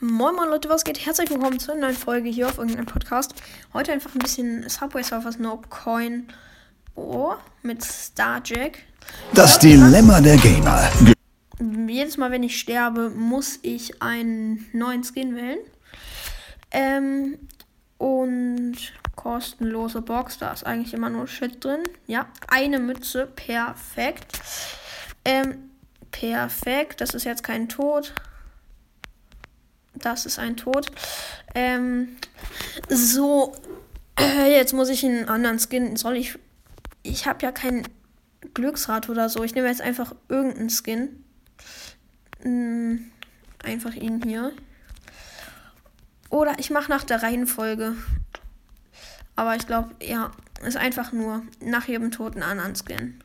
Moin Moin Leute, was geht? Herzlich willkommen zu einer neuen Folge hier auf irgendeinem Podcast. Heute einfach ein bisschen Subway Surfers No Coin oh, mit Starjack. Das Dilemma der Gamer. Jedes Mal, wenn ich sterbe, muss ich einen neuen Skin wählen. Ähm, und kostenlose Box, da ist eigentlich immer nur Shit drin. Ja, eine Mütze, perfekt. Ähm, perfekt, das ist jetzt kein Tod. Das ist ein Tod. Ähm, so, äh, jetzt muss ich einen anderen Skin. Soll ich. Ich habe ja kein Glücksrad oder so. Ich nehme jetzt einfach irgendeinen Skin. Hm, einfach ihn hier. Oder ich mache nach der Reihenfolge. Aber ich glaube, ja, ist einfach nur nach jedem toten anderen Skin.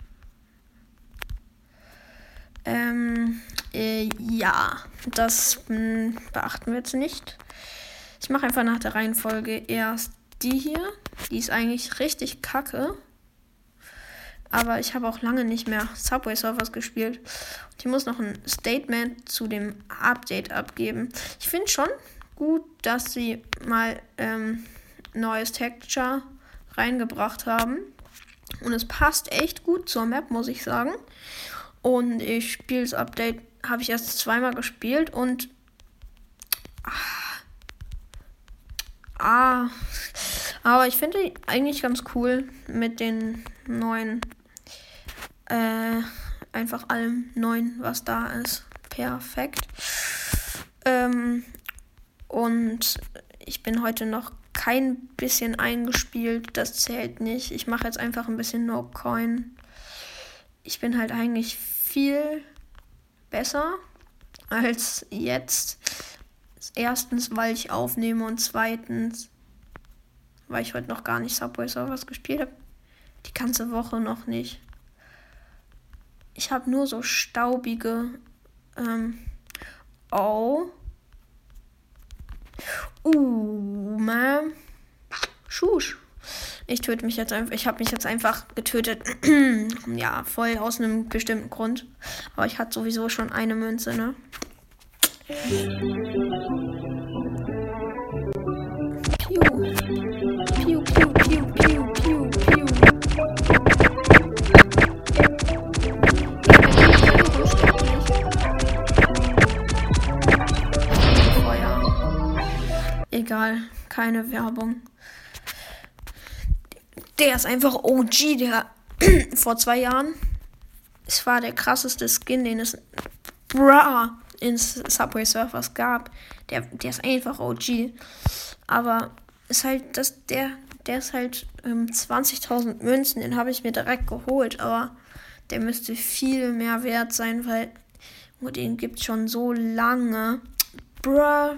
Ähm, äh, ja, das mh, hm, beachten wir jetzt nicht. Ich mache einfach nach der Reihenfolge erst die hier. Die ist eigentlich richtig kacke. Aber ich habe auch lange nicht mehr Subway Surfers gespielt. Und ich muss noch ein Statement zu dem Update abgeben. Ich finde schon gut, dass sie mal ähm, neues Texture reingebracht haben. Und es passt echt gut zur Map, muss ich sagen. Und ich spiele das Update, habe ich erst zweimal gespielt und. Ah, ah aber ich finde eigentlich ganz cool mit den neuen. Äh, einfach allem neuen, was da ist. Perfekt. Ähm, und ich bin heute noch kein bisschen eingespielt. Das zählt nicht. Ich mache jetzt einfach ein bisschen No Coin. Ich bin halt eigentlich viel besser als jetzt. Erstens, weil ich aufnehme und zweitens, weil ich heute noch gar nicht Subway Surfers gespielt habe. Die ganze Woche noch nicht. Ich habe nur so staubige. Ähm, oh. Uh, man. Schusch. Ich töte mich jetzt einfach. Ich habe mich jetzt einfach getötet. ja, voll aus einem bestimmten Grund. Aber ich hatte sowieso schon eine Münze, ne? Piu. Piu, piu, piu, piu, piu, piu. Egal, keine Werbung der ist einfach OG, der vor zwei Jahren. Es war der krasseste Skin, den es bra in Subway Surfers gab. Der, der ist einfach OG. Aber ist halt, das, der, der ist halt ähm, 20.000 Münzen, den habe ich mir direkt geholt, aber der müsste viel mehr wert sein, weil oh, den gibt es schon so lange. Bruh.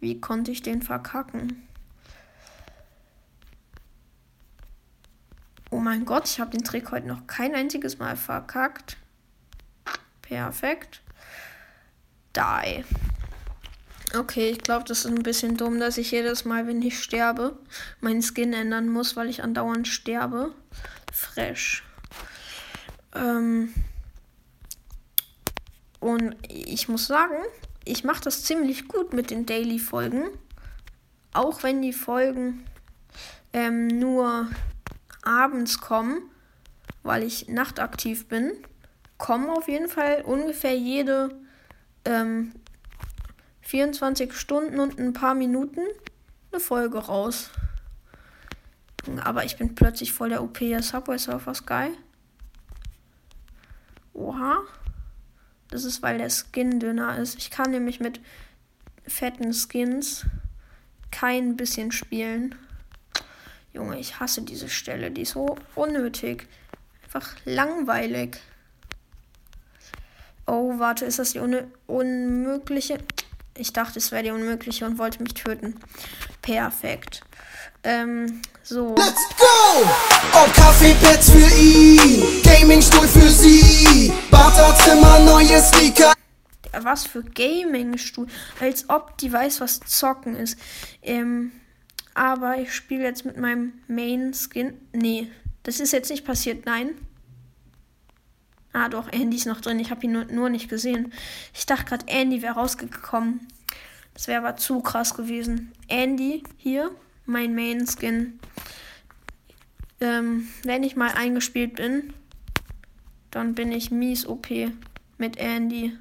Wie konnte ich den verkacken? Oh mein Gott, ich habe den Trick heute noch kein einziges Mal verkackt. Perfekt. Die. Okay, ich glaube, das ist ein bisschen dumm, dass ich jedes Mal, wenn ich sterbe, meinen Skin ändern muss, weil ich andauernd sterbe. Fresh. Ähm und ich muss sagen, ich mache das ziemlich gut mit den Daily-Folgen. Auch wenn die Folgen ähm, nur abends kommen, weil ich nachtaktiv bin, kommen auf jeden Fall ungefähr jede ähm, 24 Stunden und ein paar Minuten eine Folge raus. Aber ich bin plötzlich voll der OP Subway Surfer Sky. Oha. Das ist, weil der Skin dünner ist. Ich kann nämlich mit fetten Skins kein bisschen spielen. Junge, ich hasse diese Stelle. Die ist so unnötig. Einfach langweilig. Oh, warte, ist das die un unmögliche? Ich dachte, es wäre die unmögliche und wollte mich töten. Perfekt. Ähm, so. Let's go! Auf Kaffeepads für ihn, Gamingstuhl für sie, Badezimmer, neue Sneaker. Was für Gamingstuhl? Als ob die weiß, was zocken ist. Ähm, aber ich spiele jetzt mit meinem Main Skin. Nee, das ist jetzt nicht passiert. Nein. Ah, doch, Andy ist noch drin. Ich habe ihn nur, nur nicht gesehen. Ich dachte gerade, Andy wäre rausgekommen. Das wäre aber zu krass gewesen. Andy hier, mein Main-Skin. Ähm, wenn ich mal eingespielt bin, dann bin ich mies OP mit Andy.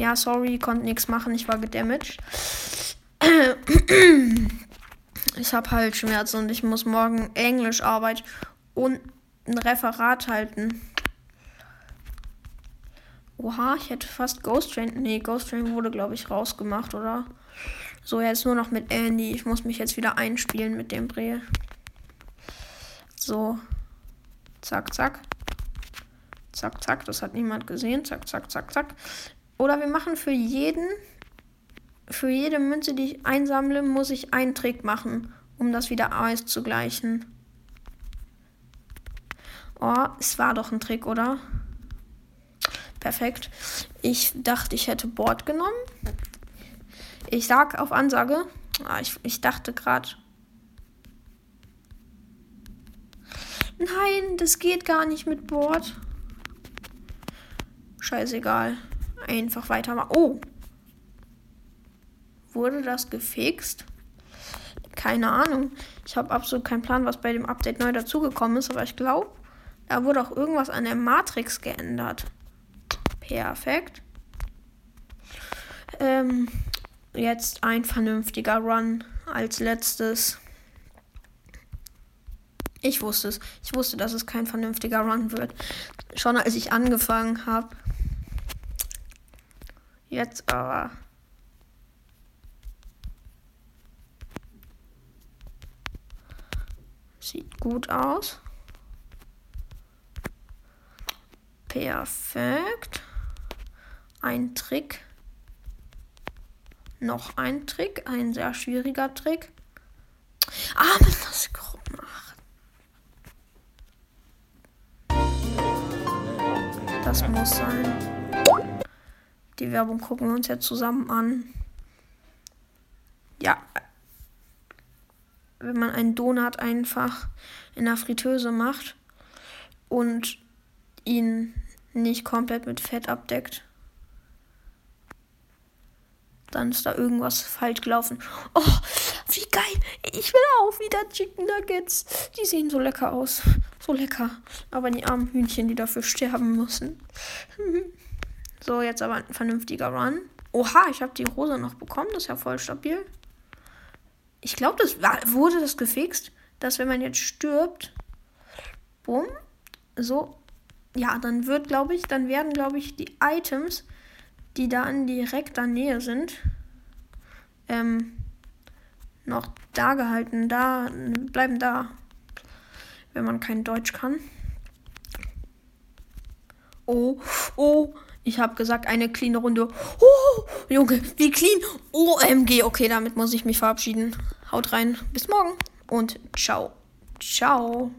Ja, sorry, konnte nichts machen. Ich war gedamaged. Ich habe halt Schmerzen und ich muss morgen Englischarbeit und ein Referat halten. Oha, ich hätte fast Ghost Train. Nee, Ghost Train wurde, glaube ich, rausgemacht, oder? So, jetzt nur noch mit Andy. Ich muss mich jetzt wieder einspielen mit dem Dreh. So. Zack, zack. Zack, zack. Das hat niemand gesehen. Zack, zack, zack, zack. Oder wir machen für jeden. Für jede Münze, die ich einsammle, muss ich einen Trick machen, um das wieder auszugleichen. Oh, es war doch ein Trick, oder? Perfekt. Ich dachte, ich hätte Board genommen. Ich sag auf Ansage. Ah, ich, ich dachte gerade. Nein, das geht gar nicht mit Board. Scheißegal. Einfach weitermachen. Oh. Wurde das gefixt? Keine Ahnung. Ich habe absolut keinen Plan, was bei dem Update neu dazugekommen ist, aber ich glaube, da wurde auch irgendwas an der Matrix geändert. Perfekt. Ähm, jetzt ein vernünftiger Run als letztes. Ich wusste es. Ich wusste, dass es kein vernünftiger Run wird. Schon als ich angefangen habe. Jetzt aber. Sieht gut aus. Perfekt ein Trick. Noch ein Trick, ein sehr schwieriger Trick. Ah, man das grob macht. Das muss sein. Die Werbung gucken wir uns jetzt zusammen an. Ja. Wenn man einen Donut einfach in der Fritteuse macht und ihn nicht komplett mit Fett abdeckt, dann ist da irgendwas falsch gelaufen. Oh, wie geil. Ich will auch wieder Chicken Nuggets. Die sehen so lecker aus. So lecker. Aber die armen Hühnchen, die dafür sterben müssen. So, jetzt aber ein vernünftiger Run. Oha, ich habe die Rose noch bekommen. Das ist ja voll stabil. Ich glaube, das war, wurde das gefixt, dass wenn man jetzt stirbt, bumm, so, ja, dann wird, glaube ich, dann werden, glaube ich, die Items die da in direkter Nähe sind, ähm, noch da gehalten, da, bleiben da, wenn man kein Deutsch kann. Oh, oh, ich habe gesagt, eine clean Runde. Oh, Junge, wie clean. OMG, okay, damit muss ich mich verabschieden. Haut rein, bis morgen und ciao. Ciao.